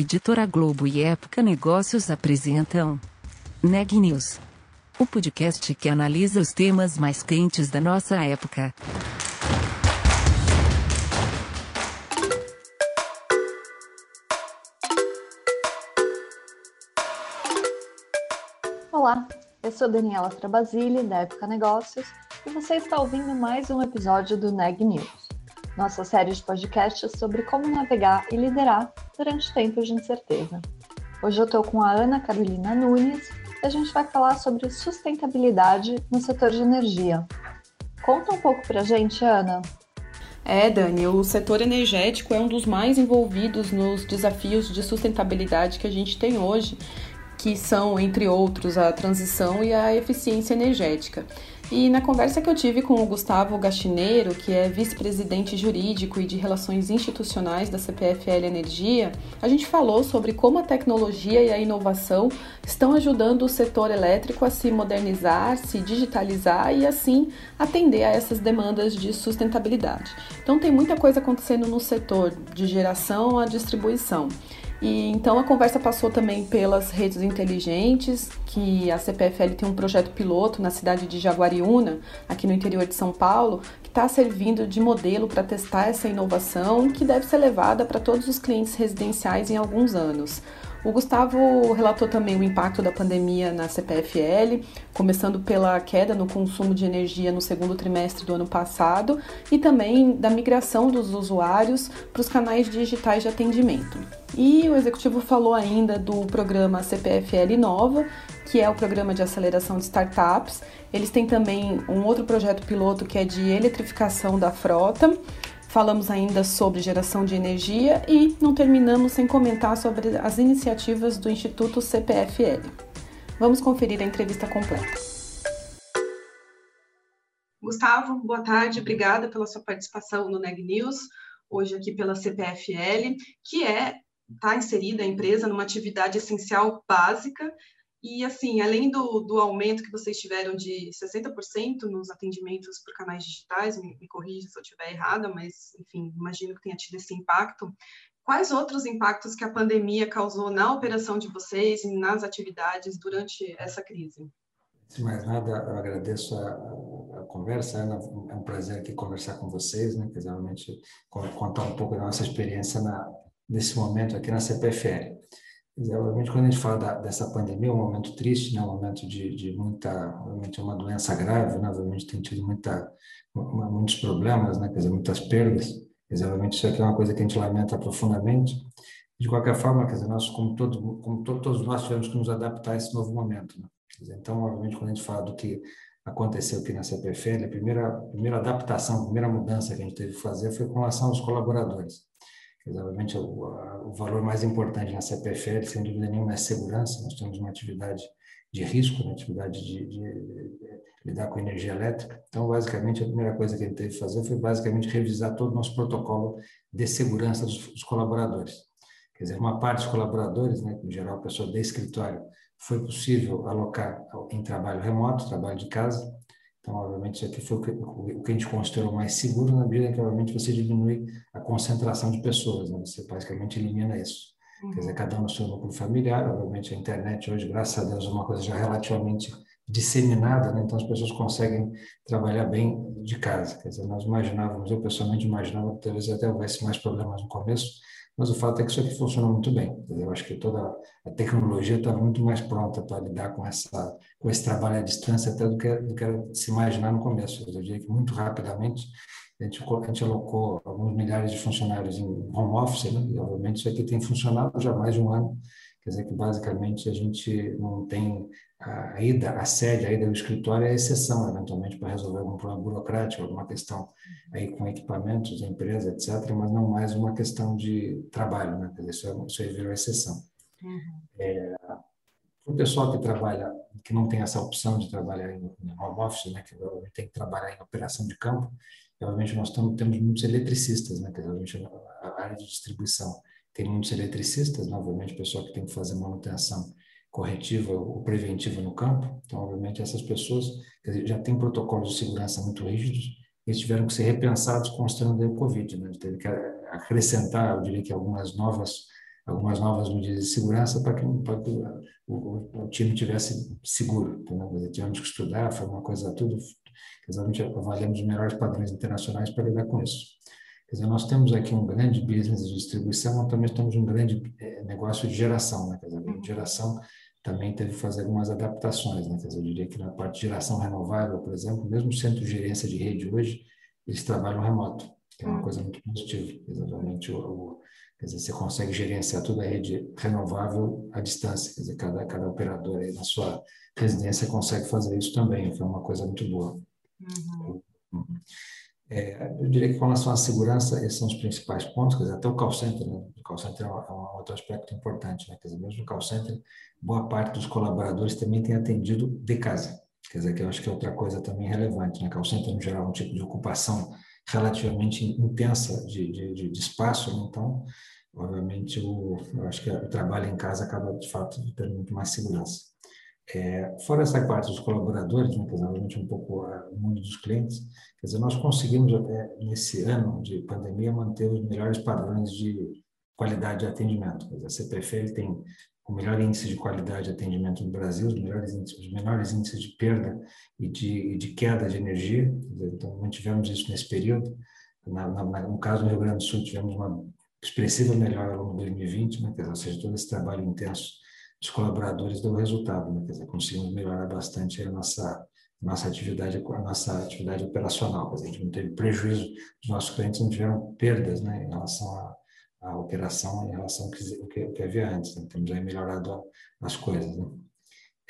Editora Globo e Época Negócios apresentam Neg News, o podcast que analisa os temas mais quentes da nossa época. Olá, eu sou Daniela Trabasile, da Época Negócios, e você está ouvindo mais um episódio do Neg News nossa série de podcasts sobre como navegar e liderar durante tempos de incerteza. Hoje eu estou com a Ana Carolina Nunes e a gente vai falar sobre sustentabilidade no setor de energia. Conta um pouco para a gente, Ana. É, Dani, o setor energético é um dos mais envolvidos nos desafios de sustentabilidade que a gente tem hoje, que são, entre outros, a transição e a eficiência energética. E na conversa que eu tive com o Gustavo Gastineiro, que é vice-presidente jurídico e de relações institucionais da CPFL Energia, a gente falou sobre como a tecnologia e a inovação estão ajudando o setor elétrico a se modernizar, se digitalizar e assim atender a essas demandas de sustentabilidade. Então tem muita coisa acontecendo no setor de geração à distribuição. E então a conversa passou também pelas redes inteligentes, que a CPFL tem um projeto piloto na cidade de Jaguariúna, aqui no interior de São Paulo, que está servindo de modelo para testar essa inovação que deve ser levada para todos os clientes residenciais em alguns anos. O Gustavo relatou também o impacto da pandemia na CPFL, começando pela queda no consumo de energia no segundo trimestre do ano passado e também da migração dos usuários para os canais digitais de atendimento. E o executivo falou ainda do programa CPFL Nova, que é o programa de aceleração de startups. Eles têm também um outro projeto piloto que é de eletrificação da frota Falamos ainda sobre geração de energia e não terminamos sem comentar sobre as iniciativas do Instituto CPFL. Vamos conferir a entrevista completa. Gustavo, boa tarde, obrigada pela sua participação no Neg News, hoje aqui pela CPFL, que é está inserida a empresa numa atividade essencial básica e, assim, além do, do aumento que vocês tiveram de 60% nos atendimentos por canais digitais, me, me corrija se eu estiver errada, mas, enfim, imagino que tenha tido esse impacto. Quais outros impactos que a pandemia causou na operação de vocês e nas atividades durante essa crise? Sem mais nada, eu agradeço a, a, conversa, Ana. É um prazer aqui conversar com vocês, né? Quer dizer, realmente contar um pouco da nossa experiência na, nesse momento aqui na CPFL. Obviamente, quando a gente fala da, dessa pandemia, é um momento triste, né? um momento de, de muita, obviamente, é uma doença grave, né? obviamente tem tido muita, muitos problemas, né? quer dizer, muitas perdas. Obviamente, isso aqui é uma coisa que a gente lamenta profundamente. De qualquer forma, quer dizer, nós, como, todo, como to, todos nós tivemos que nos adaptar a esse novo momento. Né? Dizer, então, obviamente, quando a gente fala do que aconteceu aqui na CPFL, a primeira, a primeira adaptação, a primeira mudança que a gente teve que fazer foi com relação aos colaboradores. Obviamente, o, o, valor mais importante na CPFL, sem dúvida nenhuma, é a segurança. Nós temos uma atividade de risco, uma atividade de, de, de, lidar com energia elétrica. Então, basicamente, a primeira coisa que a gente teve que fazer foi basicamente revisar todo o nosso protocolo de segurança dos, dos colaboradores. Quer dizer, uma parte dos colaboradores, né, em geral, a pessoa de escritório, foi possível alocar em trabalho remoto, trabalho de casa, então, obviamente, isso aqui foi o que, o que a gente considerou mais seguro na medida que, obviamente, você diminui a concentração de pessoas, né? você basicamente elimina isso. Uhum. Quer dizer, cada um no seu núcleo familiar, obviamente a internet hoje, graças a Deus, é uma coisa já relativamente disseminada, né? então as pessoas conseguem trabalhar bem de casa. Quer dizer, nós imaginávamos, eu pessoalmente imaginava que talvez até houvesse mais problemas no começo, mas o fato é que isso aqui funciona muito bem. Eu acho que toda a tecnologia está muito mais pronta para lidar com, essa, com esse trabalho à distância até do que, do que se imaginar no começo. Eu diria que muito rapidamente a gente, a gente alocou alguns milhares de funcionários em home office, né? e obviamente isso aqui tem funcionado já há mais de um ano, quer dizer que basicamente a gente não tem a ida, a sede, a ida ao escritório é exceção, eventualmente, para resolver algum problema burocrático, alguma questão aí com equipamentos empresa, etc., mas não mais uma questão de trabalho, né? Quer dizer, isso, é, isso aí virou exceção. Uhum. É, o pessoal que trabalha, que não tem essa opção de trabalhar em, home office, né, que tem que trabalhar em operação de campo, obviamente nós tamo, temos muitos eletricistas, né, quer dizer, a área de distribuição tem muitos eletricistas, obviamente, pessoal que tem que fazer manutenção corretiva ou preventiva no campo. Então, obviamente, essas pessoas já têm protocolos de segurança muito rígidos, eles tiveram que ser repensados constando o Covid. Né? Teve que acrescentar, eu diria que algumas novas algumas novas medidas de segurança para que, para que o, o, o, time tivesse seguro. Então, tivemos que estudar, foi uma coisa tudo, exatamente avaliamos os melhores padrões internacionais para lidar com isso. Quer dizer, nós temos aqui um grande business de distribuição, mas também temos um grande é, negócio de geração, né? Quer dizer, de geração também teve que fazer algumas adaptações, né? Quer dizer, eu diria que na parte de geração renovável, por exemplo, mesmo o centro de gerência de rede hoje, eles trabalham remoto, que é uma hum. coisa muito positiva, exatamente o, o Quer dizer, você consegue gerenciar toda a rede renovável à distância. Quer dizer, cada, cada operador aí na sua residência consegue fazer isso também. Foi uma coisa muito boa. Uhum. É, eu diria que com relação à segurança, esses são os principais pontos. Quer dizer, até o call center, né? o call center é é um outro aspecto importante. Né? Quer dizer, mesmo no call center, boa parte dos colaboradores também tem atendido de casa. Quer dizer, que eu acho que é outra coisa também relevante. Né? Call center, no geral, é um tipo de ocupação relativamente intensa de, de, de espaço, né? então, obviamente, o, eu acho que o trabalho em casa acaba, de fato, tendo muito mais segurança. É, fora essa parte dos colaboradores, né, obviamente um pouco o mundo dos clientes, quer dizer, nós conseguimos, até nesse ano de pandemia, manter os melhores padrões de qualidade de atendimento. Quer dizer, a CPFL tem o melhor índice de qualidade de atendimento no Brasil, os, melhores índices, os menores índices de perda e de, de queda de energia. Então, mantivemos isso nesse período. Na, na, no caso do Rio Grande do Sul, tivemos uma expressiva melhora ao longo de 2020, né? dizer, ou seja, todo esse trabalho intenso dos colaboradores deu resultado, né? quer dizer, conseguimos melhorar bastante a nossa nossa atividade a nossa atividade operacional, a gente não teve prejuízo, os nossos clientes não tiveram perdas, né, em relação a a operação em relação ao que, que, que havia antes. Né? Temos aí melhorado as coisas. Né?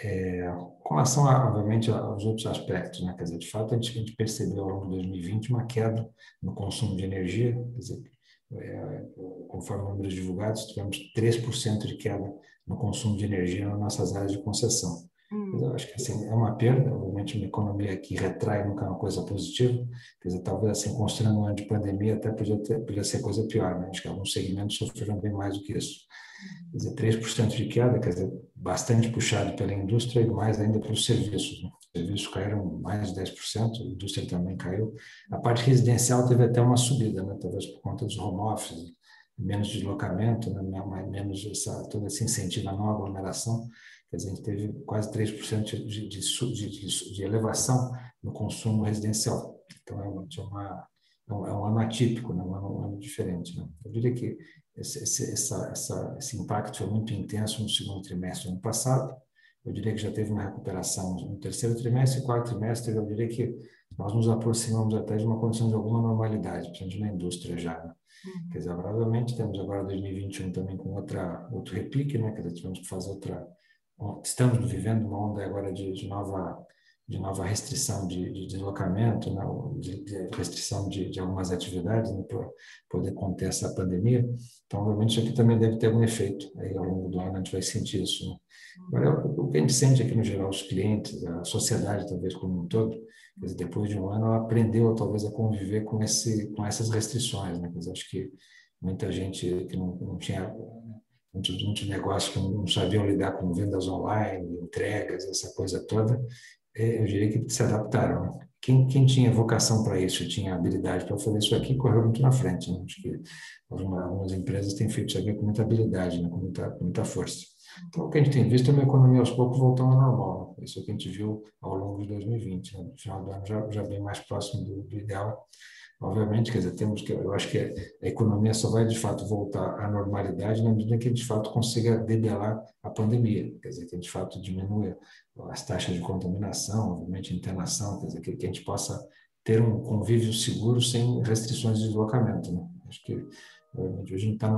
É, com relação, a, obviamente, aos outros aspectos, né? quer dizer, de fato, a gente, a gente, percebeu ao longo de 2020 uma queda no consumo de energia, quer dizer, é, conforme números divulgados, tivemos 3% de queda no consumo de energia nas nossas áreas de concessão. Hum. Eu acho que assim, é uma perda, obviamente uma economia que retrai nunca é uma coisa positiva, quer dizer, talvez assim, considerando um ano de pandemia até podia, ter, podia ser coisa pior, né? acho que alguns segmentos sofreram bem mais do que isso. Quer dizer, 3% de queda, quer dizer, bastante puxado pela indústria e mais ainda pelos serviços. Né? Os serviços caíram mais de 10%, a indústria também caiu. A parte residencial teve até uma subida, né? talvez por conta dos home office, menos deslocamento, né? menos essa, todo esse incentivo à não aglomeração, Quer dizer, a gente teve quase 3% de, de, de, de, elevação no consumo residencial. Então, é, uma, é um, é um ano atípico, né? um, ano, um ano diferente. Né? Eu diria que esse, esse, essa, essa, esse impacto foi muito intenso no segundo trimestre do ano passado. Eu diria que já teve uma recuperação no terceiro trimestre e quarto trimestre. Eu diria que nós nos aproximamos até de uma condição de alguma normalidade, principalmente na indústria já. Né? Uhum. Quer dizer, provavelmente temos agora 2021 também com outra, outro repique, né? Quer dizer, tivemos que fazer outra estamos vivendo uma onda agora de, de nova de nova restrição de, de deslocamento, né, de, de restrição de, de, algumas atividades né, para poder conter essa pandemia. Então, obviamente, isso aqui também deve ter algum efeito. Aí, ao longo do ano, a gente vai sentir isso. Né? Agora, o que a gente sente aqui, no geral, os clientes, a sociedade, talvez, como um todo, dizer, depois de um ano, ela aprendeu, talvez, a conviver com, esse, com essas restrições. Né? Dizer, acho que muita gente que não, não tinha muitos, negócios que não sabiam lidar com vendas online, entregas, essa coisa toda, eu diria que se adaptaram. Quem, quem tinha vocação para isso, tinha habilidade para fazer isso aqui, correu muito na frente. Né? Acho que algumas empresas têm feito isso aqui com muita habilidade, né? com, muita, com muita força. Então, o que a gente tem visto é uma economia aos poucos voltando ao normal. Né? Isso é o que a gente viu ao longo de 2020. Né? No final do ano, já, já bem mais próximo do, do ideal. Obviamente, quer dizer, temos que, eu acho que a economia só vai de fato voltar à normalidade na medida que de fato consiga debelar a pandemia, quer dizer, que de fato diminua as taxas de contaminação, obviamente internação, quer dizer, que, que a gente possa ter um convívio seguro sem restrições de deslocamento. Né? Acho que hoje a gente está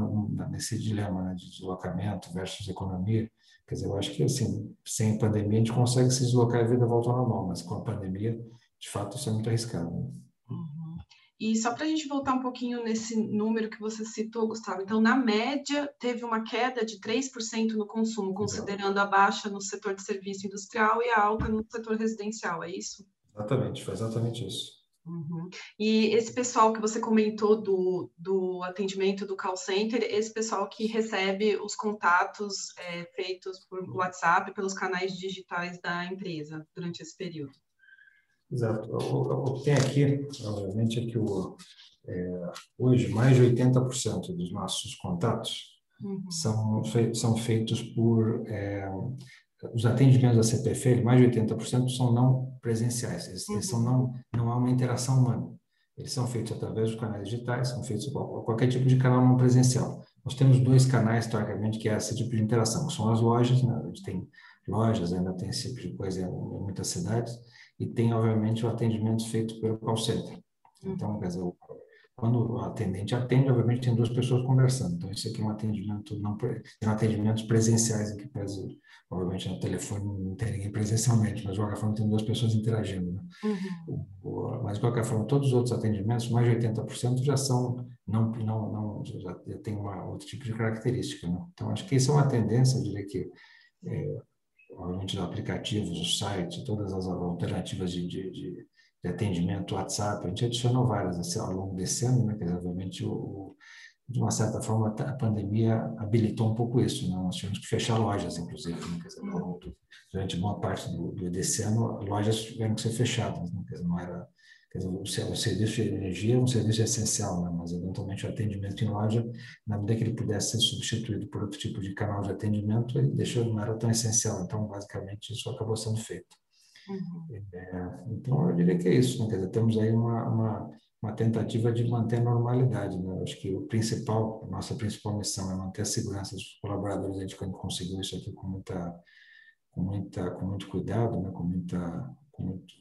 nesse dilema né, de deslocamento versus economia. Quer dizer, eu acho que assim, sem pandemia a gente consegue se deslocar e a vida volta ao normal, mas com a pandemia, de fato, isso é muito arriscado. Né? Uhum. E só para a gente voltar um pouquinho nesse número que você citou, Gustavo, então, na média, teve uma queda de 3% no consumo, considerando a baixa no setor de serviço industrial e a alta no setor residencial, é isso? Exatamente, foi exatamente isso. Uhum. E esse pessoal que você comentou do, do atendimento do call center, esse pessoal que recebe os contatos é, feitos por WhatsApp, pelos canais digitais da empresa durante esse período? Exato. O, que tem aqui, obviamente, é que o, é, hoje mais de 80% dos nossos contatos uhum. são, são feitos por é, os atendimentos da CPFL, mais de 80% são não presenciais, eles, uhum. eles, são não, não há uma interação humana. Eles são feitos através dos canais digitais, são feitos qualquer tipo de canal não presencial. Nós temos dois canais, historicamente, que é esse tipo de interação, que são as lojas, né? a gente tem lojas, ainda tem esse tipo de coisa em muitas cidades, e tem, obviamente, o atendimento feito pelo call center. Então, quer dizer, quando o atendente atende, obviamente, tem duas pessoas conversando. Então, isso aqui é um atendimento, não, tem atendimentos presenciais aqui, obviamente, no telefone não tem ninguém presencialmente, mas, de qualquer forma, tem duas pessoas interagindo. Né? Uhum. Mas, de qualquer forma, todos os outros atendimentos, mais de 80%, já são, não, não, não já, já tem uma outro tipo de característica. Né? Então, acho que isso é uma tendência, eu diria que é, obviamente, os aplicativos, o site, todas as alternativas de, de, de, de atendimento, WhatsApp, a gente adicionou várias assim, ao longo desse ano, né? Quer obviamente, o, o, de uma certa forma, a pandemia habilitou um pouco isso, né? Nós tivemos que fechar lojas, inclusive, né? Dizer, durante boa parte do, do, desse ano, lojas tiveram que ser fechadas, né? Dizer, não era dizer, o, serviço de energia é um serviço essencial, né? mas eventualmente o atendimento em loja, na medida que ele pudesse ser substituído por outro tipo de canal de atendimento, ele deixou, não era tão essencial. Então, basicamente, isso acabou sendo feito. Uhum. É, então, eu diria que é isso. Né? Quer dizer, temos aí uma, uma, uma tentativa de manter a normalidade. Né? Acho que o principal, nossa principal missão é manter a segurança dos colaboradores. A gente conseguiu isso aqui com muita, com muita, com muito cuidado, né? com muita, com muito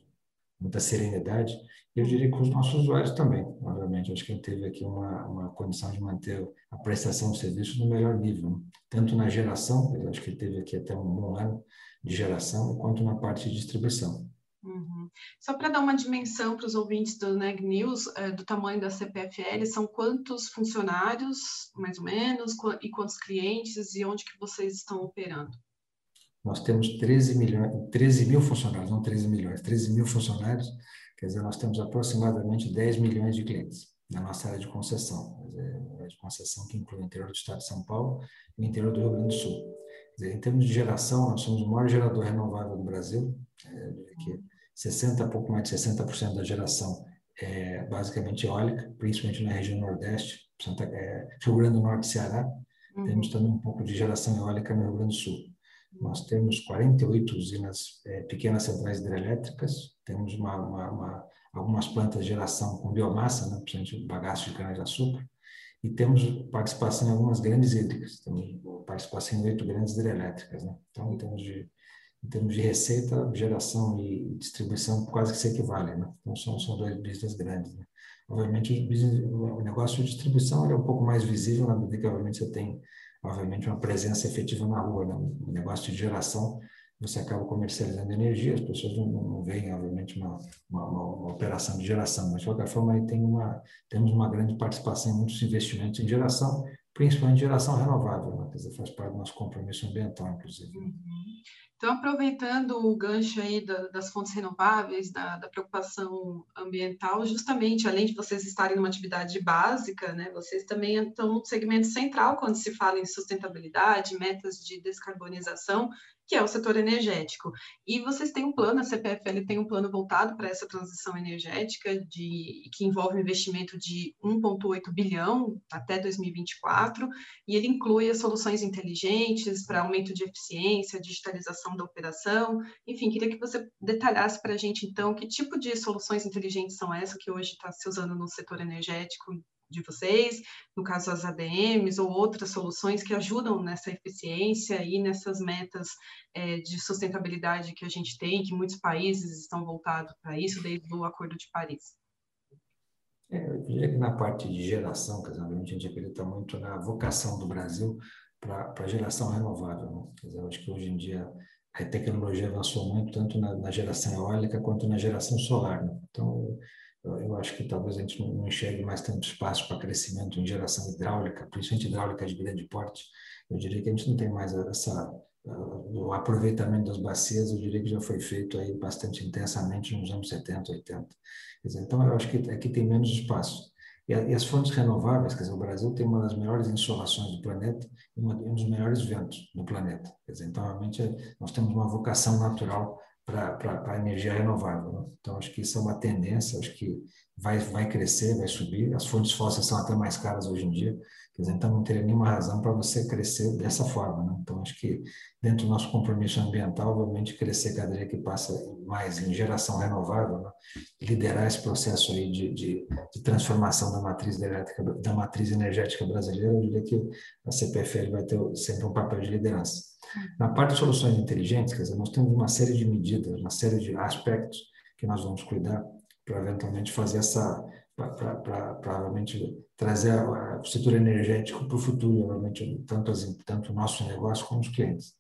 muita serenidade. Eu diria que os nossos usuários também, obviamente. Acho que gente teve aqui uma, uma condição de manter a prestação de serviço no melhor nível, né? tanto na geração, eu acho que teve aqui até um bom ano de geração, quanto na parte de distribuição. Uhum. Só para dar uma dimensão para os ouvintes do NEG News, é, do tamanho da CPFL, são quantos funcionários, mais ou menos, e quantos clientes, e onde que vocês estão operando? Nós temos 13, milhões, 13 mil funcionários, não 13 milhões, 13 mil funcionários, quer dizer, nós temos aproximadamente 10 milhões de clientes na nossa área de concessão, área de concessão que inclui o interior do estado de São Paulo e o interior do Rio Grande do Sul. Dizer, em termos de geração, nós somos o maior gerador renovável do Brasil, é, que 60, pouco mais de 60% da geração é basicamente eólica, principalmente na região Nordeste, Santa, é, Rio Grande do Norte e Ceará. Uhum. Temos também um pouco de geração eólica no Rio Grande do Sul. Nós temos 48 usinas é, pequenas centrais hidrelétricas, temos uma, uma, uma, algumas plantas de geração com biomassa, né, principalmente bagaço de cana-de-açúcar, e temos participação em algumas grandes hídricas, temos participação em oito grandes hidrelétricas. Né? Então, em termos, de, em termos de receita, geração e distribuição quase que se equivalem. Né? Então, são, são dois business grandes. Né? Obviamente, o, business, o negócio de distribuição é um pouco mais visível na medida que, obviamente, você tem obviamente, uma presença efetiva na rua. Né? Um negócio de geração, você acaba comercializando energia, as pessoas não, não veem, obviamente, uma, uma, uma, operação de geração, mas, de qualquer forma, aí tem uma, temos uma grande participação em muitos investimentos em geração, principalmente geração renovável, né? faz parte do nosso compromisso ambiental, inclusive. Uhum. Então, aproveitando o gancho aí da, das fontes renováveis, da, da, preocupação ambiental, justamente, além de vocês estarem numa atividade básica, né, vocês também estão no segmento central quando se fala em sustentabilidade, metas de descarbonização, que é o setor energético. E vocês têm um plano, a CPFL tem um plano voltado para essa transição energética, de, que envolve um investimento de 1,8 bilhão até 2024, e ele inclui as soluções inteligentes para aumento de eficiência, digitalização da operação. Enfim, queria que você detalhasse para a gente, então, que tipo de soluções inteligentes são essas que hoje está se usando no setor energético de vocês, no caso as ADMs ou outras soluções que ajudam nessa eficiência e nessas metas é, de sustentabilidade que a gente tem, que muitos países estão voltados para isso desde o Acordo de Paris. É, eu diria que na parte de geração, dizer, a gente acredita muito na vocação do Brasil para a geração renovável. Né? Quer dizer, eu acho que hoje em dia a tecnologia avançou muito, tanto na, na geração eólica quanto na geração solar. Né? Então, eu acho que talvez a gente não enxergue mais tanto espaço para crescimento em geração hidráulica, principalmente hidráulica de grande porte. Eu diria que a gente não tem mais essa o aproveitamento das bacias, eu diria que já foi feito aí bastante intensamente nos anos 70, 80. Dizer, então, eu acho que aqui tem menos espaço. E, as fontes renováveis, quer dizer, o Brasil tem uma das melhores insolações do planeta e um dos melhores ventos do planeta. Quer dizer, então, realmente, nós temos uma vocação natural para a energia renovável. Né? Então, acho que isso é uma tendência, acho que vai, vai crescer, vai subir. As fontes fósseis são até mais caras hoje em dia. Quer dizer, então não teria nenhuma razão para você crescer dessa forma. Né? Então, acho que dentro do nosso compromisso ambiental, obviamente, crescer cada dia que passa mais em geração renovável, né? liderar esse processo aí de, de, de, transformação da matriz, elétrica, da matriz energética brasileira, eu diria que a CPFL vai ter sempre um papel de liderança. Na parte de soluções inteligentes, quer dizer, nós temos uma série de medidas, uma série de aspectos que nós vamos cuidar para eventualmente fazer essa para provavelmente trazer o setor energético para o futuro, realmente, tanto, as, tanto o nosso negócio como os clientes.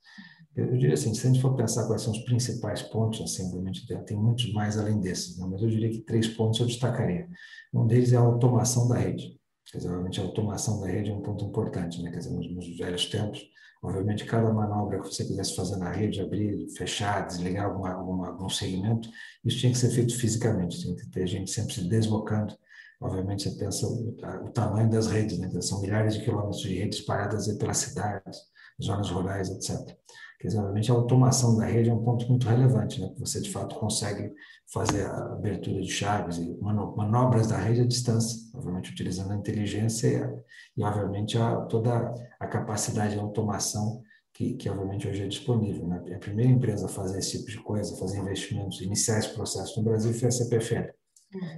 Eu diria assim, se a gente for pensar quais são os principais pontos, assim, obviamente tem, muitos mais além desses, né? mas eu diria que três pontos eu destacaria. Um deles é a automação da rede. Quer dizer, obviamente a automação da rede é um ponto importante, né? Quer dizer, nos, nos velhos tempos, obviamente cada manobra que você quisesse fazer na rede, abrir, fechar, desligar alguma, alguma, algum segmento, isso tinha que ser feito fisicamente, tinha que ter gente sempre se deslocando Obviamente, você pensa o, o tamanho das redes, né? são milhares de quilômetros de redes espalhadas pelas cidades, zonas rurais, etc. Quer dizer, obviamente, a automação da rede é um ponto muito relevante, né? você, de fato, consegue fazer a abertura de chaves e manobras da rede à distância, obviamente, utilizando a inteligência e, e obviamente, a, toda a capacidade de automação que, que, obviamente hoje é disponível. Né? A primeira empresa a fazer esse tipo de coisa, fazer investimentos, iniciar esse processo no Brasil foi a CPFL.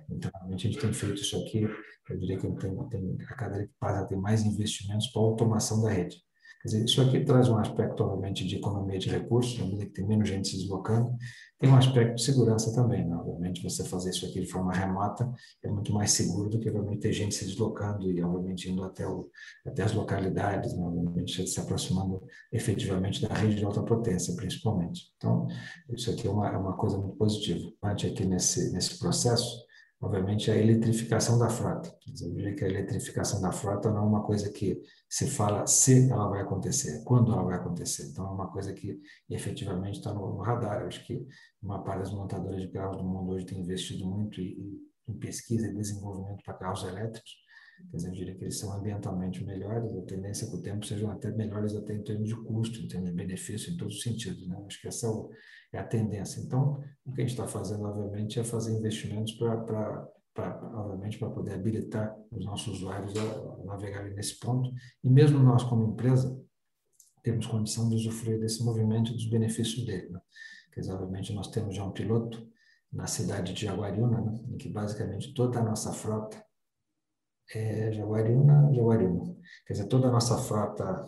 Então, a gente tem feito isso aqui, eu diria que tem, tem, a cada dia que passa tem mais investimentos para automação da rede. Dizer, isso aqui traz um aspecto, obviamente, de economia de recursos, na medida que tem menos gente se deslocando, tem um aspecto de segurança também. Né? Obviamente, você fazer isso aqui de forma remota é muito mais seguro do que, obviamente, ter gente se deslocando e, obviamente, indo até, o, até as localidades, né? obviamente, se aproximando efetivamente da rede de alta potência, principalmente. Então, isso aqui é uma, é uma coisa muito positiva. Aqui nesse, nesse processo, obviamente, a eletrificação da frota. Eu diria que a eletrificação da frota não é uma coisa que se fala se ela vai acontecer, quando ela vai acontecer. Então, é uma coisa que efetivamente está no, radar. Eu acho que uma parte das montadoras de carros do mundo hoje tem investido muito em pesquisa e desenvolvimento para carros elétricos. Eu diria que eles são ambientalmente melhores, a tendência é que o tempo sejam até melhores até em termos de custo, em termos de benefício, em todos os sentidos. Né? Acho que essa é, é a tendência. Então, o que a gente está fazendo, obviamente, é fazer investimentos para obviamente, para poder habilitar os nossos usuários a navegarem nesse ponto. E mesmo nós, como empresa, temos condição de usufruir desse movimento e dos benefícios dele. Né? Dizer, obviamente, nós temos já um piloto na cidade de Jaguariúna, né? em que basicamente toda a nossa frota é Jaguariúna, Jaguariúna. Quer dizer, toda a nossa frota,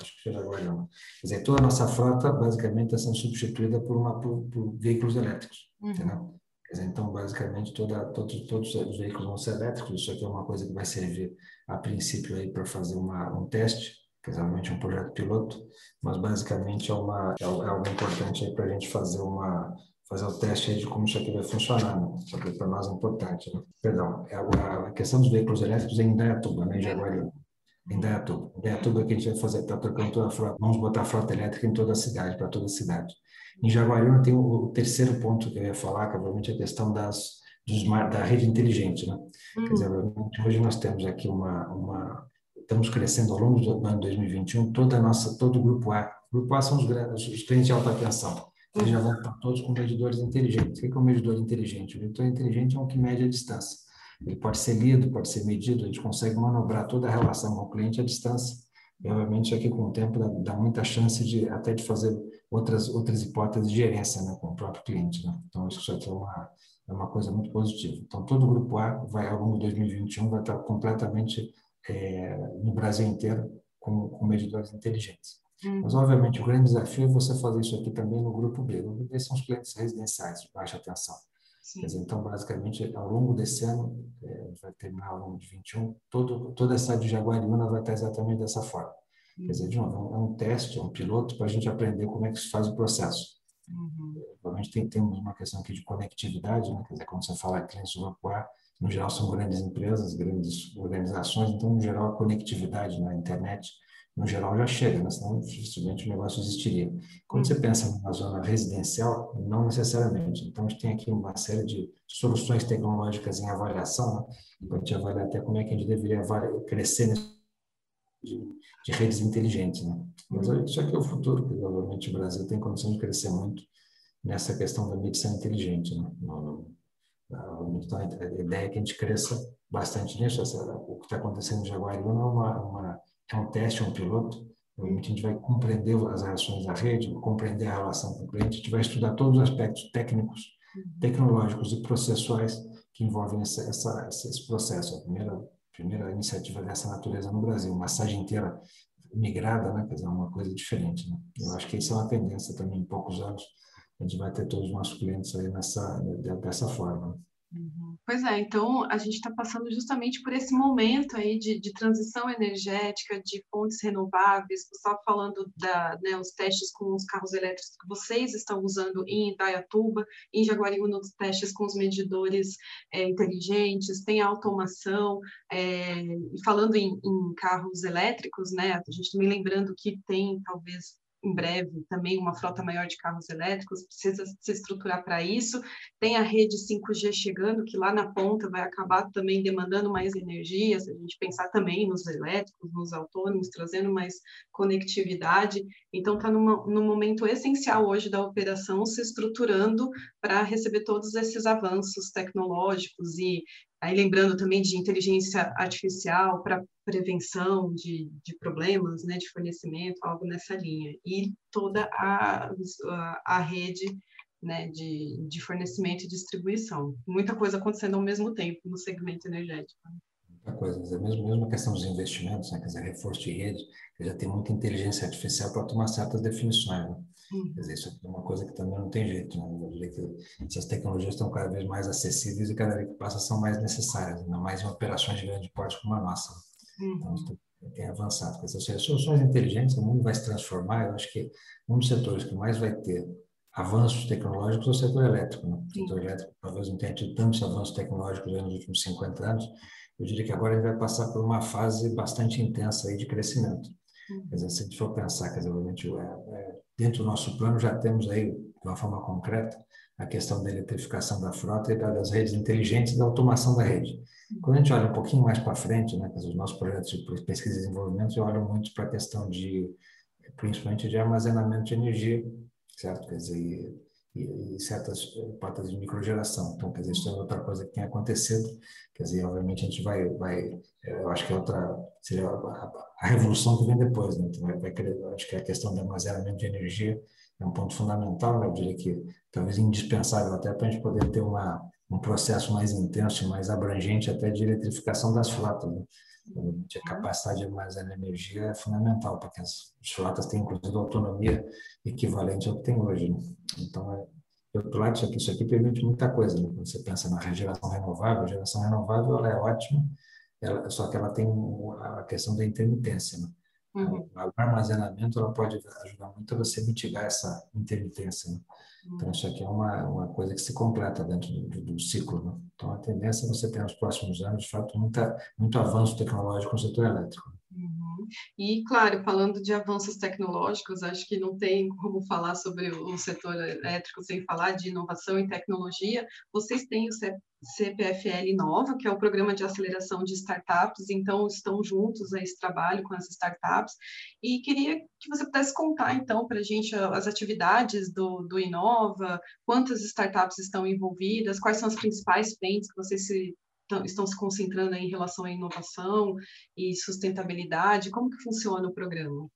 acho que é Jaguariúna. Quer dizer, toda a nossa frota basicamente está sendo substituída por, uma, por, por veículos elétricos, uhum. entendeu? Quer dizer, então, basicamente, toda, todos, todos os veículos vão ser elétricos. Isso aqui é uma coisa que vai servir, a princípio, aí para fazer uma, um teste, que é realmente um projeto piloto, mas basicamente é, uma, é, é algo importante para a gente fazer uma, fazer o teste de como isso aqui vai funcionar, né? Isso aqui para nós é importante, né? Perdão, é a, questão dos veículos elétricos é em Indaiatuba, né, em Jaguariúna. Indaiatuba. Indaiatuba é que a gente vai fazer, está trocando toda a frota, vamos botar a frota elétrica em toda a cidade, para toda a cidade. Em Jaguariúna tem o, o, terceiro ponto que eu ia falar, que é obviamente a questão das, dos, da rede inteligente, né? Uhum. Quer dizer, hoje nós temos aqui uma, uma estamos crescendo ao longo do ano 2021, toda nossa, todo o grupo A. O grupo A são os, os clientes de alta tensão eles já estar todos com medidores inteligentes. O que é um medidor inteligente? O medidor inteligente é um que mede a distância. Ele pode ser lido, pode ser medido, a gente consegue manobrar toda a relação com o cliente à distância. E, obviamente, aqui com o tempo dá, dá, muita chance de até de fazer outras outras hipóteses de gerência né, com o próprio cliente. Né? Então, isso aqui é uma, é uma coisa muito positiva. Então, todo o Grupo A vai, ao longo de 2021, vai estar completamente é, no Brasil inteiro com, com medidores inteligentes. Hum. Mas, obviamente, o grande desafio é você fazer isso aqui também no grupo B. O grupo B são os clientes residenciais de baixa tensão. Quer dizer, então, basicamente, ao longo desse ano, é, vai terminar ao longo de 21, todo, toda essa de Jaguariúna vai estar exatamente dessa forma. Quer dizer, de novo, é um teste, é um piloto para a gente aprender como é que se faz o processo. Uhum. Obviamente, tem, temos uma questão aqui de conectividade, né? quer dizer, quando você fala clientes do grupo A, no geral são grandes empresas, grandes organizações, então, no geral, a conectividade na internet no geral já chega, né? senão dificilmente o negócio existiria. Quando você pensa numa zona residencial, não necessariamente. Então, a gente tem aqui uma série de soluções tecnológicas em avaliação, né? para a gente avaliar até como é que a gente deveria crescer de, de, redes inteligentes. Né? Mas isso aqui é o futuro, porque provavelmente o Brasil tem condição de crescer muito nessa questão da medição inteligente. Né? Então, a ideia é que a gente cresça bastante nisso. o que está acontecendo em Jaguariúna é, uma, uma, é um teste, é um piloto. A gente vai compreender as relações da rede, compreender a relação com o cliente, a gente vai estudar todos os aspectos técnicos, uhum. tecnológicos e processuais que envolvem essa, essa, esse processo. A primeira, primeira iniciativa dessa natureza no Brasil, uma massagem inteira migrada, né? quer dizer, uma coisa diferente. Né? Eu acho que isso é uma tendência também em poucos anos, a gente vai ter todos os nossos clientes aí nessa, dessa forma. Uhum. Pois é, então a gente está passando justamente por esse momento aí de, de, transição energética, de fontes renováveis. Você estava falando da, né, os testes com os carros elétricos que vocês estão usando em Itaiatuba, em Jaguariúna, os testes com os medidores é, inteligentes, tem automação. É, falando em, em carros elétricos, né, a gente também lembrando que tem talvez em breve também uma frota maior de carros elétricos, precisa se estruturar para isso. Tem a rede 5G chegando, que lá na ponta vai acabar também demandando mais energia, se a gente pensar também nos elétricos, nos autônomos, trazendo mais conectividade. Então, está no momento essencial hoje da operação se estruturando para receber todos esses avanços tecnológicos e Aí lembrando também de inteligência artificial para prevenção de, de problemas né, de fornecimento, algo nessa linha. E toda a, a, rede né, de, de fornecimento e distribuição. Muita coisa acontecendo ao mesmo tempo no segmento energético. Muita coisa, mesmo, mesmo a questão dos investimentos, né, quer dizer, reforço de rede, já tem muita inteligência artificial para tomar certas definições. Né? Quer dizer, isso é uma coisa que também não tem jeito. Né? Eu diria que essas tecnologias estão cada vez mais acessíveis e cada vez que passa são mais necessárias, ainda mais em operações de grande porte como a nossa. Então, uhum. Tem avançado. Quer dizer, as soluções inteligentes, o mundo vai se transformar. Eu acho que um dos setores que mais vai ter avanços tecnológicos é o setor elétrico. Né? O setor elétrico talvez não tenha tido tantos avanços tecnológicos nos últimos 50 anos. Eu diria que agora ele vai passar por uma fase bastante intensa aí de crescimento. Uhum. Quer dizer, se a gente for pensar, quer dizer, obviamente, é, é, dentro do nosso plano já temos aí, de uma forma concreta, a questão da eletrificação da frota e das redes inteligentes e da automação da rede. Quando a gente olha um pouquinho mais para frente, né, os nossos projetos de pesquisa e desenvolvimento, eu olho muito para a questão de, principalmente de armazenamento de energia, certo? Quer dizer, e, certas hipóteses de microgeração. Então, quer dizer, isso é outra coisa que tem acontecido. Quer dizer, obviamente a gente vai, vai eu acho que é outra, seria a, revolução que vem depois, né? Então, vai, vai acho que a questão do armazenamento de energia é um ponto fundamental, né? eu diria que talvez indispensável até para a gente poder ter uma, um processo mais intenso mais abrangente até de eletrificação das frotas. Né? A capacidade de armazenar energia é fundamental para que as frotas tenham, inclusive, autonomia equivalente ao que tem hoje. Né? Então, é, outro lado, isso aqui, isso aqui permite muita coisa. Né? Quando você pensa na geração renovável, a geração renovável ela é ótima, ela, só que ela tem a questão da intermitência. Né? Uhum. O armazenamento ela pode ajudar muito a você mitigar essa intermitência. Né? Então, isso aqui é uma, uma coisa que se completa dentro do, do ciclo. Né? Então, a tendência é você ter nos próximos anos, de fato, muita, muito avanço tecnológico no setor elétrico. E, claro, falando de avanços tecnológicos, acho que não tem como falar sobre o setor elétrico sem falar de inovação e tecnologia. Vocês têm o CPFL Nova, que é o programa de aceleração de startups, então estão juntos a esse trabalho com as startups. E queria que você pudesse contar, então, para a gente as atividades do, do Inova, quantas startups estão envolvidas, quais são as principais frentes que vocês se estão se concentrando em relação à inovação e sustentabilidade? Como que funciona o programa?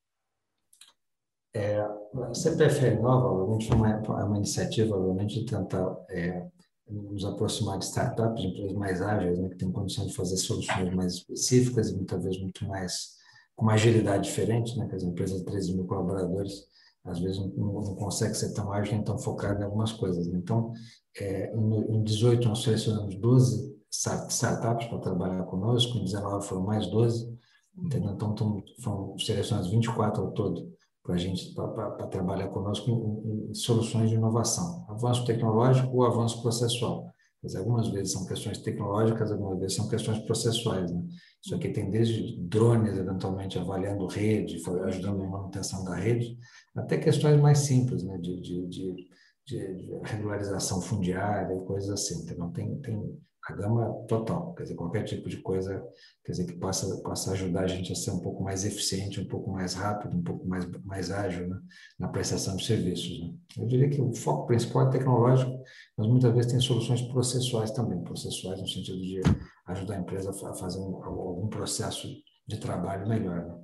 É, a CPFL Nova, obviamente, é uma, é uma iniciativa, obviamente, de tentar é, nos aproximar de startups, de empresas mais ágeis, né, que têm condição de fazer soluções mais específicas e muitas vezes muito mais com uma agilidade diferente, né, que as empresas de 13 mil colaboradores às vezes não, não consegue ser tão ágil nem tão focado em algumas coisas. Né. Então, é, em 18 nós selecionamos 12 startups para trabalhar conosco, em 19 foram mais 12, entendeu? então tão, foram selecionados 24 ao todo para a gente para trabalhar conosco em, em, soluções de inovação, avanço tecnológico ou avanço processual. Mas algumas vezes são questões tecnológicas, algumas vezes são questões processuais. Né? Isso aqui tem desde drones, eventualmente avaliando rede, ajudando na manutenção da rede, até questões mais simples, né? de, de, de de, regularização fundiária e coisas assim. Então, tem, tem a gama total, quer dizer, qualquer tipo de coisa, quer dizer, que possa, possa ajudar a gente a ser um pouco mais eficiente, um pouco mais rápido, um pouco mais, mais ágil né, na prestação de serviços. Né. Eu diria que o foco principal é tecnológico, mas muitas vezes tem soluções processuais também, processuais no sentido de ajudar a empresa a fazer um, algum processo de trabalho melhor. Né.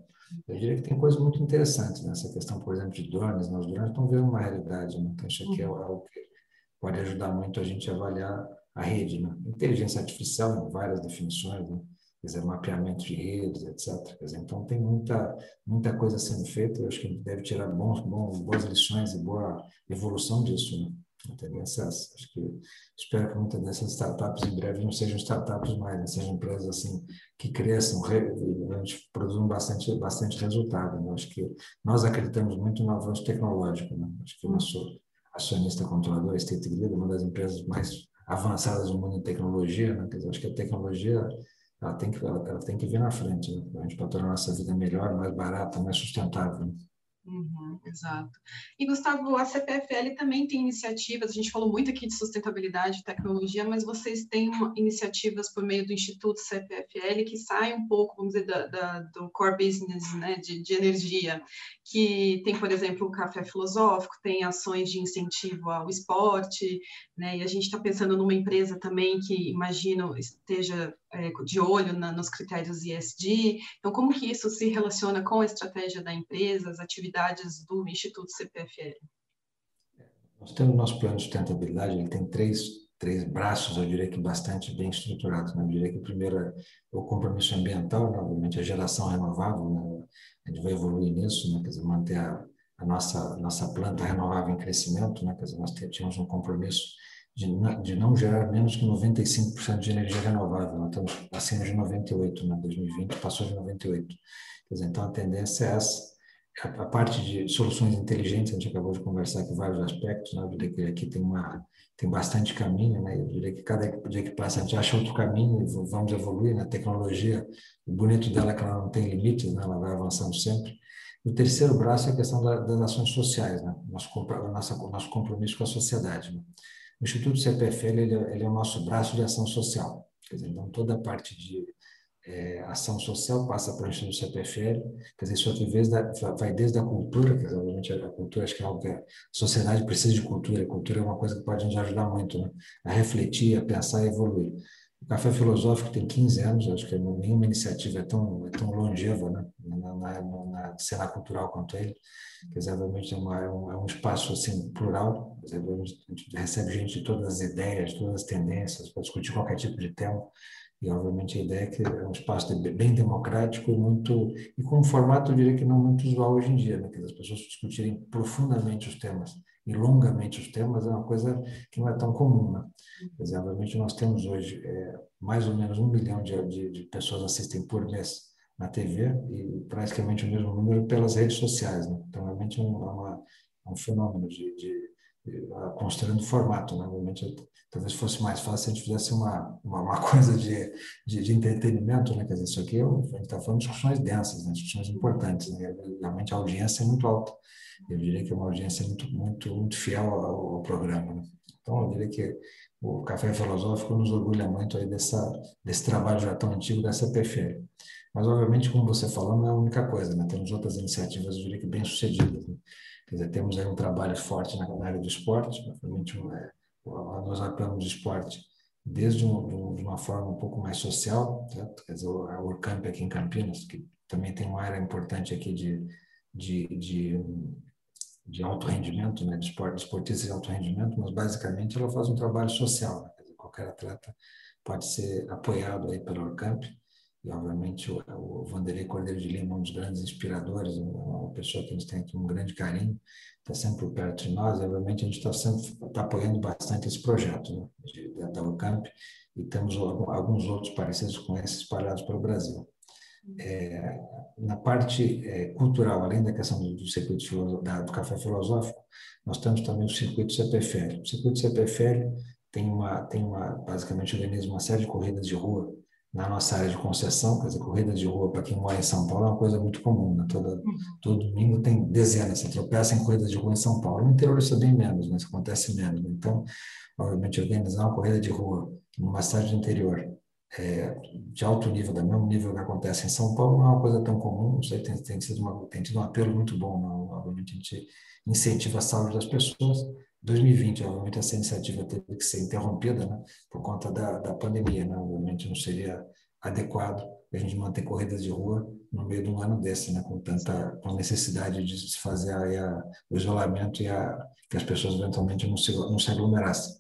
Eu diria que tem coisas muito interessantes nessa questão, por exemplo, de drones. Né? Os drones estão vendo uma realidade, né? então isso aqui é algo que pode ajudar muito a gente a avaliar a rede, né? Inteligência artificial em várias definições, né? Quer dizer, mapeamento de redes, etc. Quer dizer, então tem muita muita coisa sendo feita. Eu acho que a gente deve tirar bons, bons boas lições e boa evolução disso, né? Essas, acho que espero que muitas dessas startups em breve não sejam startups mais, né? sejam empresas assim que cresçam, realmente produzam bastante bastante resultado. Né? Acho que nós acreditamos muito no avanço tecnológico. Né? Acho que eu sou acionista controlador, State Grid, uma das empresas mais avançadas no mundo de tecnologia, né? Quer dizer, acho que a tecnologia ela tem que ela, ela tem que vir na frente, né? a gente para tornar a nossa vida melhor, mais barata, mais sustentável. Né? Uhum, exato. E, Gustavo, a CPFL também tem iniciativas, a gente falou muito aqui de sustentabilidade e tecnologia, mas vocês têm iniciativas por meio do Instituto CPFL que saem um pouco, vamos dizer, da, da, do core business né, de, de, energia, que tem, por exemplo, o café filosófico, tem ações de incentivo ao esporte, né, e a gente está pensando numa empresa também que, imagino, esteja de olho na, nos critérios ESG. Então, como que isso se relaciona com a estratégia da empresa, as atividades do Instituto CPFL? Nós temos nosso plano de sustentabilidade, ele tem três três braços, eu diria que bastante bem estruturados. Né? Eu diria que o primeiro é o compromisso ambiental, né? obviamente a geração renovável, né? a gente vai evoluir nisso, né? quer dizer, manter a, a nossa, nossa planta renovável em crescimento, né? quer dizer, nós tínhamos um compromisso de, de não gerar menos que 95% de energia renovável. Nós estamos acima de 98, né? 2020 passou de 98. Quer dizer, então a tendência é essa. A, parte de soluções inteligentes, a gente acabou de conversar aqui vários aspectos, né? Eu diria que aqui tem uma tem bastante caminho, né? Eu diria que cada dia que passa a gente acha outro caminho vamos evoluir, né? A tecnologia, o bonito dela é que ela não tem limites, né? Ela vai avançando sempre. O terceiro braço é a questão da, das ações sociais, né? Nosso, nosso, nosso compromisso com a sociedade. Né? O Instituto CPFL ele, ele é o nosso braço de ação social. Quer dizer, então, toda a parte de é, ação social passa para o Instituto CPFL, quer dizer, isso aqui vai desde a cultura, quer dizer, obviamente a cultura acho que é algo que a sociedade precisa de cultura, a cultura é uma coisa que pode nos ajudar muito né? a refletir, a pensar e evoluir. O Café Filosófico tem 15 anos, acho que nenhuma iniciativa é tão, é tão longeva né? na, na, na cena cultural quanto ele. Quer dizer, obviamente é, é, um, é um espaço assim, plural, a gente recebe gente de todas as ideias, de todas as tendências, para discutir qualquer tipo de tema. E, obviamente, a ideia é que é um espaço bem democrático e muito e com um formato, eu diria que não muito usual hoje em dia, né? que as pessoas discutirem profundamente os temas e longamente os temas é uma coisa que não é tão comum. Né? Quer dizer, obviamente, nós temos hoje é, mais ou menos um milhão de, de, de pessoas assistem por mês na TV e praticamente o mesmo número pelas redes sociais. Né? Então, realmente é, um, é uma, é um fenômeno de, de, construindo formato. Né? Talvez fosse mais fácil se a gente fizesse uma, uma, uma coisa de, de, de, entretenimento. Né? Quer dizer, isso aqui é a gente está falando de discussões densas, né? discussões importantes. Né? Realmente a audiência é muito alta. Eu diria que é uma audiência muito, muito, muito fiel ao, ao programa. Né? Então, eu diria que o Café Filosófico nos orgulha muito aí dessa, desse trabalho já tão antigo dessa PFL. Mas, obviamente, como você falou, não é a única coisa, né? Temos outras iniciativas, eu diria que bem-sucedidas. Né? Quer dizer, temos aí um trabalho forte na, área do esporte, obviamente, é, nós atuamos no esporte desde um, de uma forma um pouco mais social, certo? quer dizer, a Urcamp aqui em Campinas, que também tem uma área importante aqui de, de, de, de alto rendimento, né? de esporte, esportistas de alto rendimento, mas basicamente ela faz um trabalho social, né? dizer, qualquer atleta pode ser apoiado aí pela Urcamp, e obviamente o, o Vanderlei Cordeiro de Lima, um dos grandes inspiradores, uma pessoa que a gente tem aqui um grande carinho, está sempre perto de nós, e obviamente a gente está sempre tá apoiando bastante esse projeto né, de, da UCAMP, e temos alguns outros parecidos com esses espalhados pelo Brasil. É, na parte é, cultural, além da questão do, do circuito da, do café filosófico, nós temos também o circuito CPFL. O circuito CPFL tem uma, tem uma basicamente organiza uma série de corridas de rua na nossa área de concessão, quer dizer, corrida de rua para quem mora em São Paulo é uma coisa muito comum, né? Toda, uhum. todo domingo tem dezenas, você tropeça em corrida de rua em São Paulo. No interior isso é bem menos, mas acontece menos. Então, obviamente, organizar uma corrida de rua numa cidade do interior é, de alto nível, do mesmo nível que acontece em São Paulo, não é uma coisa tão comum, isso aí tem, tem, sido uma, tem tido um apelo muito bom, não? obviamente a gente incentiva a saúde das pessoas, 2020, obviamente, essa iniciativa teve que ser interrompida né, por conta da, da pandemia. Né? Obviamente, não seria adequado a gente manter corridas de rua no meio de um ano desse, né, com tanta com necessidade de se fazer a, o isolamento e a, que as pessoas eventualmente não se, não se aglomerassem.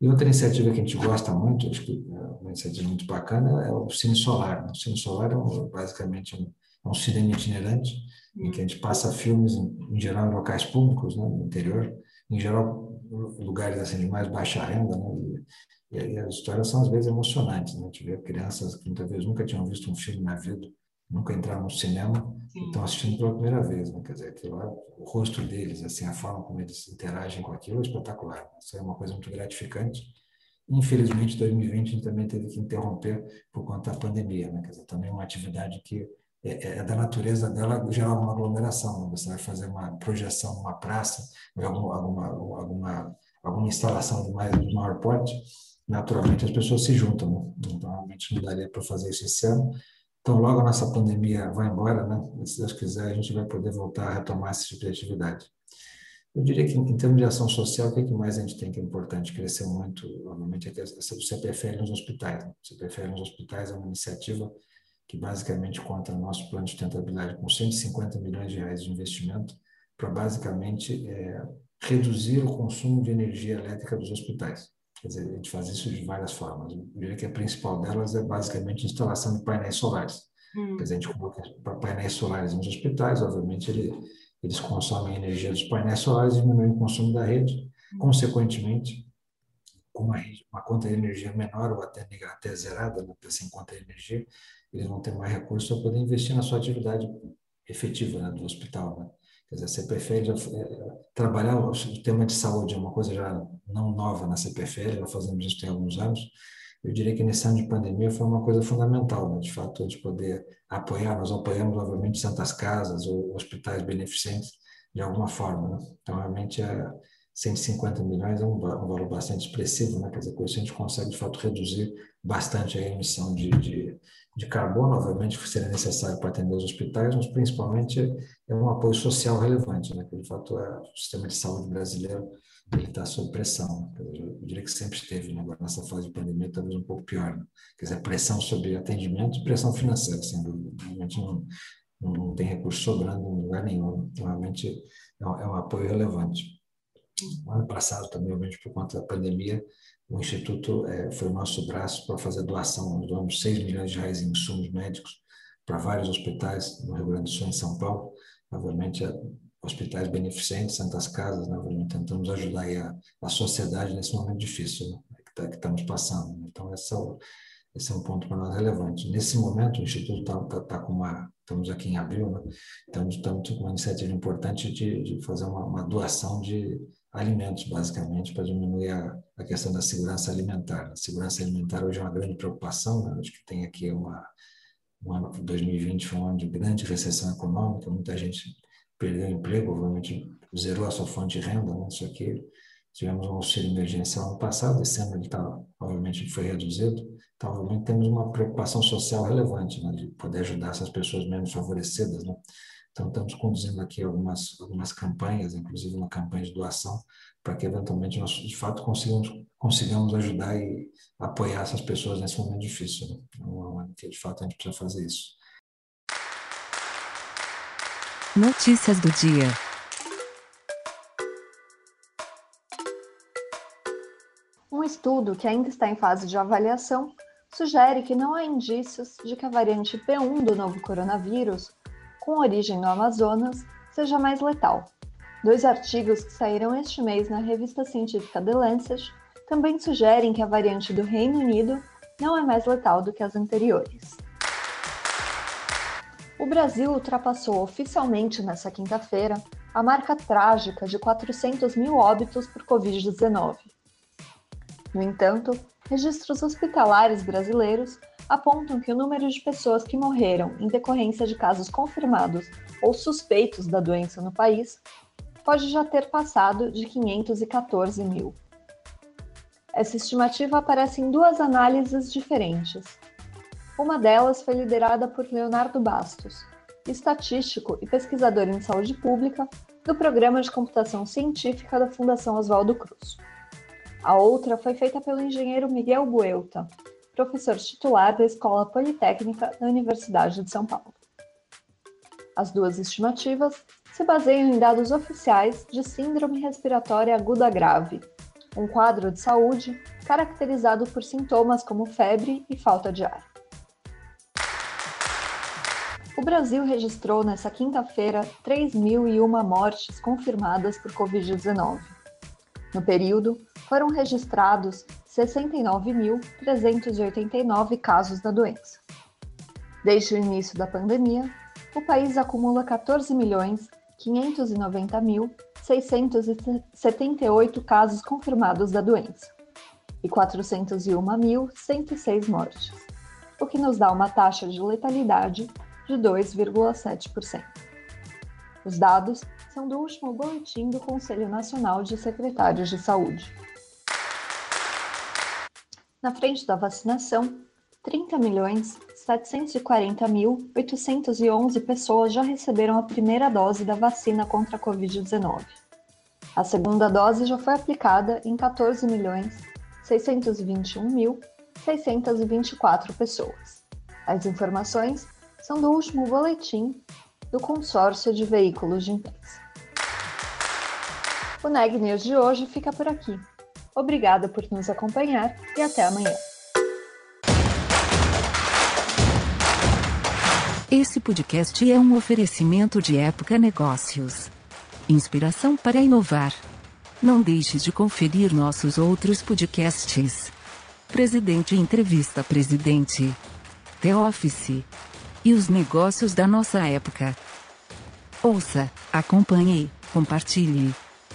E outra iniciativa que a gente gosta muito, acho que é uma iniciativa muito bacana, é o Cine Solar. Né? O Cine Solar é um, basicamente um, é um cinema itinerante, em que a gente passa filmes, em, em geral, em locais públicos, né, no interior, em geral, lugares assim, de mais baixa renda, né? E, e, as histórias são, às vezes, emocionantes, né? Vê crianças que muitas vezes nunca tinham visto um filme na vida, nunca entraram no cinema Sim. estão assistindo pela primeira vez, né? Quer dizer, aquilo lá, o rosto deles, assim, a forma como eles interagem com aquilo é espetacular. Né? Isso é uma coisa muito gratificante. Infelizmente, 2020 a gente também teve que interromper por conta da pandemia, né? Quer dizer, também uma atividade que é, é, é da natureza dela gerar uma aglomeração. Né? Você vai fazer uma projeção numa praça, alguma, alguma, alguma, alguma instalação de, mais, de maior porte, naturalmente as pessoas se juntam. Né? Então, não daria para fazer isso esse ano. Então, logo a nossa pandemia vai embora, né? se Deus quiser, a gente vai poder voltar a retomar esse tipo de atividade. Eu diria que, em termos de ação social, o que, é que mais a gente tem que é importante? Crescer muito, obviamente, é essa do CPFL nos hospitais. Né? O CPFL nos hospitais é uma iniciativa que basicamente conta no nosso plano de sustentabilidade com 150 milhões de reais de investimento para basicamente é, reduzir o consumo de energia elétrica dos hospitais. Quer dizer, a gente faz isso de várias formas. Eu diria que a principal delas é basicamente a instalação de painéis solares. Hum. Quer dizer, a gente coloca painéis solares nos hospitais, obviamente ele, eles consomem a energia dos painéis solares, diminuem o consumo da rede. Hum. Consequentemente, com uma, uma conta de energia menor ou até, até zerada, né, sem conta de energia, eles vão ter mais recursos para poder investir na sua atividade efetiva né, do hospital. Né? Quer dizer, a CPFL, já, é, trabalhar o tema de saúde é uma coisa já não nova na CPFL, já fazemos isso tem alguns anos. Eu diria que nesse ano de pandemia foi uma coisa fundamental, né? de fato, de poder apoiar. Nós apoiamos, obviamente, santas casas ou hospitais beneficentes de alguma forma. Né? Então, realmente, é, 150 milhões é um, um, valor bastante expressivo, né? quer dizer, com isso a gente consegue, de fato, reduzir bastante a emissão de, de, de carbono, obviamente, seria necessário para atender os hospitais, mas principalmente é um apoio social relevante, né? que de fato é, o sistema de saúde brasileiro está sob pressão. Né? Eu diria que sempre esteve, né? agora nessa fase de pandemia talvez um pouco pior. Né? Quer dizer, pressão sobre atendimento e pressão financeira, sem dúvida. Realmente não, não tem recurso sobrando em lugar nenhum. Então, realmente é um, é um apoio relevante. No ano passado, também, obviamente, por conta da pandemia, o Instituto é, foi o nosso braço para fazer doação. Nós doamos 6 milhões de reais em insumos médicos para vários hospitais no Rio Grande do Sul em São Paulo. Obviamente, é, hospitais beneficentes, santas casas, né? obviamente, tentamos ajudar a, a sociedade nesse momento difícil né? que, tá, que, estamos passando. Então, esse é, o, esse é um ponto para nós relevante. Nesse momento, o Instituto está tá, tá com uma. Estamos aqui em abril, né? estamos, estamos com uma iniciativa importante de, de fazer uma, uma doação de alimentos, basicamente, para diminuir a, a, questão da segurança alimentar. A segurança alimentar hoje é uma grande preocupação, né? acho que tem aqui uma, um ano, 2020 foi um ano de grande recessão econômica, muita gente perdeu o emprego, obviamente zerou a sua fonte de renda, né? isso aqui, tivemos um auxílio emergencial no passado, esse ano ele tá, obviamente foi reduzido, então obviamente temos uma preocupação social relevante, né? de poder ajudar essas pessoas menos favorecidas, né? Então, estamos conduzindo aqui algumas, algumas campanhas, inclusive uma campanha de doação, para que eventualmente nós, de fato, consigamos, consigamos ajudar e apoiar essas pessoas nesse momento difícil. Né? Então, que, de fato, a gente precisa fazer isso. Notícias do dia. Um estudo que ainda está em fase de avaliação sugere que não há indícios de que a variante P1 do novo coronavírus com origem no Amazonas, seja mais letal. Dois artigos que saíram este mês na revista científica The Lancet também sugerem que a variante do Reino Unido não é mais letal do que as anteriores. O Brasil ultrapassou oficialmente nesta quinta-feira a marca trágica de 400 mil óbitos por Covid-19. No entanto, registros hospitalares brasileiros apontam que o número de pessoas que morreram em decorrência de casos confirmados ou suspeitos da doença no país pode já ter passado de 514 mil. Essa estimativa aparece em duas análises diferentes. Uma delas foi liderada por Leonardo Bastos, estatístico e pesquisador em saúde pública do Programa de Computação Científica da Fundação Oswaldo Cruz. A outra foi feita pelo engenheiro Miguel Buelta, professor titular da Escola Politécnica da Universidade de São Paulo. As duas estimativas se baseiam em dados oficiais de Síndrome Respiratória Aguda Grave, um quadro de saúde caracterizado por sintomas como febre e falta de ar. O Brasil registrou nesta quinta-feira 3.001 mortes confirmadas por Covid-19. No período, foram registrados 69.389 casos da doença. Desde o início da pandemia, o país acumula 14.590.678 casos confirmados da doença e 401.106 mortes, o que nos dá uma taxa de letalidade de 2,7%. Os dados são do último boletim do Conselho Nacional de Secretários de Saúde. Na frente da vacinação, 30.740.811 pessoas já receberam a primeira dose da vacina contra a Covid-19. A segunda dose já foi aplicada em 14.621.624 pessoas. As informações são do último boletim do consórcio de veículos de imprensa. O Neg News de hoje fica por aqui. Obrigada por nos acompanhar e até amanhã. Esse podcast é um oferecimento de Época Negócios. Inspiração para inovar. Não deixe de conferir nossos outros podcasts. Presidente Entrevista Presidente. The Office e os negócios da nossa época. Ouça, acompanhe, compartilhe.